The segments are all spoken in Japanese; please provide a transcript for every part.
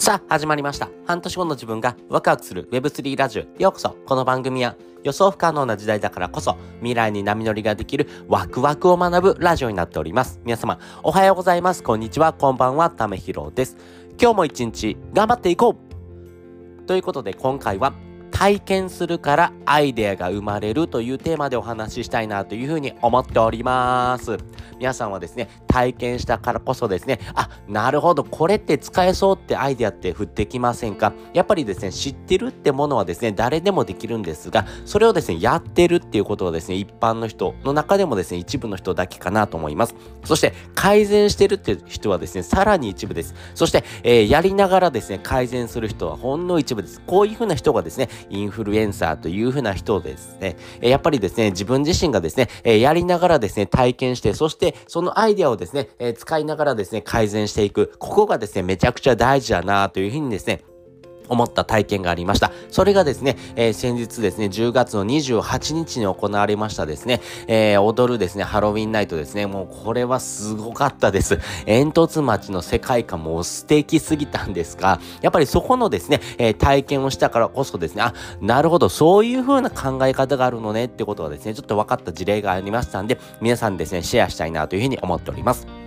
さあ、始まりました。半年後の自分がワクワクする Web3 ラジオ。ようこそ。この番組は予想不可能な時代だからこそ未来に波乗りができるワクワクを学ぶラジオになっております。皆様、おはようございます。こんにちは。こんばんは。ためひろです。今日も一日頑張っていこうということで今回は体験するからアイデアが生まれるというテーマでお話ししたいなというふうに思っております。皆さんはですね、体験したからこそですね、あ、なるほど、これって使えそうってアイデアって降ってきませんか？やっぱりですね、知ってるってものはですね、誰でもできるんですが、それをですね、やってるっていうことはですね、一般の人の中でもですね、一部の人だけかなと思います。そして、改善してるって人はですね、さらに一部です。そして、えー、やりながらですね、改善する人はほんの一部です。こういうふうな人がですね、インフルエンサーというふうな人ですね、やっぱりですね、自分自身がですね、やりながらですね、体験して、そしてそのアイデアをですね、使いながらですね、改善していく。ここがですね、めちゃくちゃ大事だなというふうにですね、思った体験がありました。それがですね、えー、先日ですね、10月の28日に行われましたですね、えー、踊るですね、ハロウィンナイトですね、もうこれはすごかったです。煙突町の世界観も素敵すぎたんですが、やっぱりそこのですね、えー、体験をしたからこそですね、あ、なるほど、そういう風な考え方があるのねってことがですね、ちょっと分かった事例がありましたんで、皆さんですね、シェアしたいなというふうに思っております。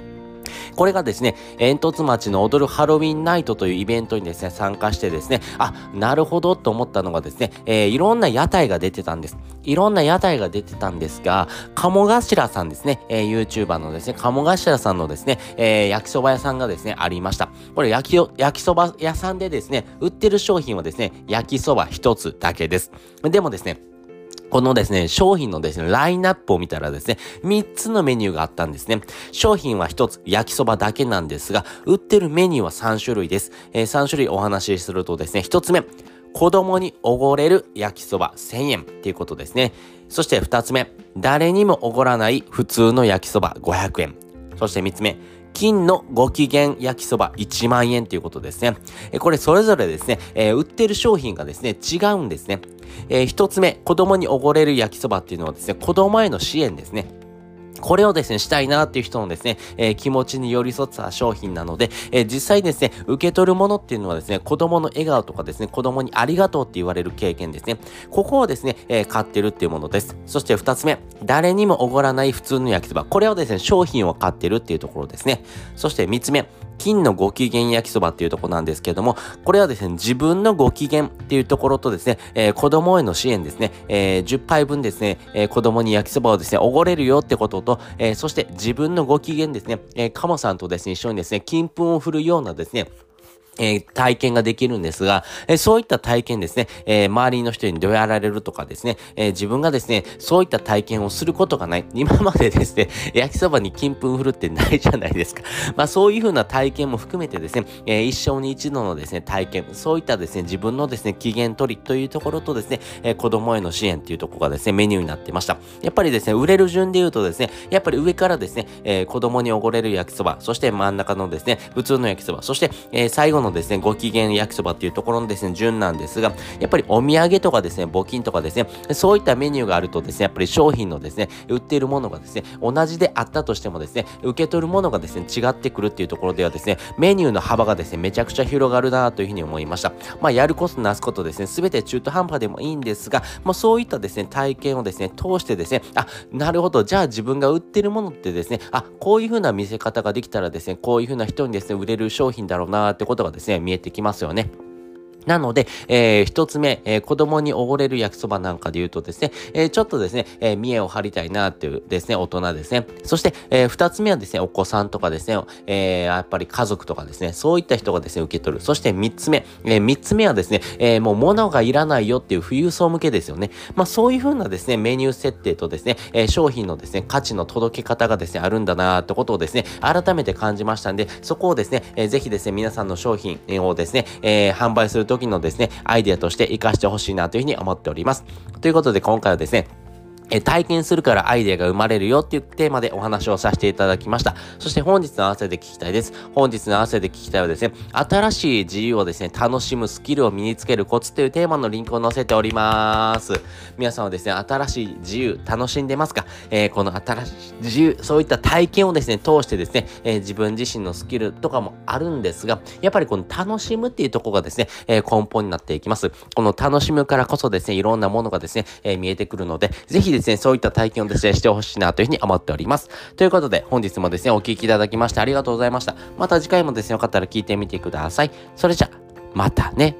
これがですね、煙突町の踊るハロウィンナイトというイベントにですね、参加してですね、あ、なるほどと思ったのがですね、えー、いろんな屋台が出てたんです。いろんな屋台が出てたんですが、鴨頭さんですね、えー、YouTuber のですね、鴨頭さんのですね、えー、焼きそば屋さんがですね、ありました。これ焼き、焼きそば屋さんでですね、売ってる商品はですね、焼きそば一つだけです。でもですね、このですね、商品のですね、ラインナップを見たらですね、3つのメニューがあったんですね。商品は1つ、焼きそばだけなんですが、売ってるメニューは3種類です。えー、3種類お話しするとですね、1つ目、子供におごれる焼きそば1000円っていうことですね。そして2つ目、誰にもおごらない普通の焼きそば500円。そして3つ目、金のご機嫌焼きそば1万円ということですね。これそれぞれですね、えー、売ってる商品がですね、違うんですね。えー、一つ目、子供におごれる焼きそばっていうのはですね、子供への支援ですね。これをですね、したいなっていう人のですね、えー、気持ちに寄り添った商品なので、えー、実際ですね、受け取るものっていうのはですね、子供の笑顔とかですね、子供にありがとうって言われる経験ですね。ここをですね、えー、買ってるっていうものです。そして二つ目、誰にもおごらない普通の焼きそば。これをですね、商品を買ってるっていうところですね。そして三つ目、金のご機嫌焼きそばっていうところなんですけども、これはですね、自分のご機嫌っていうところとですね、えー、子供への支援ですね、えー、10杯分ですね、えー、子供に焼きそばをですね、おごれるよってことと、えー、そして自分のご機嫌ですね、えー、カモさんとですね、一緒にですね、金粉を振るようなですね、えー、体験ができるんですが、えー、そういった体験ですね、えー、周りの人にどうやられるとかですね、え自分がですね、そういった体験をすることがない。今までですね、焼きそばに金粉振るってないじゃないですか。まあそういうふうな体験も含めてですね、え一生に一度のですね、体験、そういったですね、自分のですね、機嫌取りというところとですね、え子供への支援っていうところがですね、メニューになってました。やっぱりですね、売れる順で言うとですね、やっぱり上からですね、え子供におごれる焼きそば、そして真ん中のですね、普通の焼きそば、そして、え最後ののですね、ご機嫌焼きそばっていうところのですね、順なんですが、やっぱりお土産とかですね、募金とかですね、そういったメニューがあるとですね、やっぱり商品のですね、売っているものがですね、同じであったとしてもですね、受け取るものがですね、違ってくるっていうところではですね、メニューの幅がですね、めちゃくちゃ広がるなというふうに思いました。まあ、やることなすことですね、すべて中途半端でもいいんですが、まあ、そういったですね、体験をですね、通してですね、あ、なるほど、じゃあ自分が売ってるものってですね、あ、こういうふうな見せ方ができたらですね、こういうふうな人にですね、売れる商品だろうなってことがですね、見えてきますよね。なので、えー、一つ目、えー、子供におごれる焼きそばなんかで言うとですね、えー、ちょっとですね、えー、見栄を張りたいなっていうですね、大人ですね。そして、えー、二つ目はですね、お子さんとかですね、えー、やっぱり家族とかですね、そういった人がですね、受け取る。そして三つ目、えー、三つ目はですね、えー、もう物がいらないよっていう富裕層向けですよね。まあそういうふうなですね、メニュー設定とですね、えー、商品のですね、価値の届け方がですね、あるんだなってことをですね、改めて感じましたんで、そこをですね、えー、ぜひですね、皆さんの商品をですね、えー、販売すると時のですね、アイデアとして活かしてほしいなというふうに思っております。ということで今回はですね、え体験するからアイデアが生まれるよっていうテーマでお話をさせていただきました。そして本日の合わせで聞きたいです。本日の合わせで聞きたいはですね、新しい自由をですね、楽しむスキルを身につけるコツというテーマのリンクを載せております。皆さんはですね、新しい自由楽しんでますか？えー、この新しい自由、そういった体験をですね、通してですね、えー、自分自身のスキルとかもあるんですが、やっぱりこの楽しむっていうとこがですね、えー、根本になっていきます。この楽しむからこそですね、いろんなものがですね、え見えてくるので、ぜひですねですね、そういった体験をですね、してほしいなというふうに思っております。ということで、本日もですね、お聴きいただきましてありがとうございました。また次回もですね、よかったら聞いてみてください。それじゃ、またね。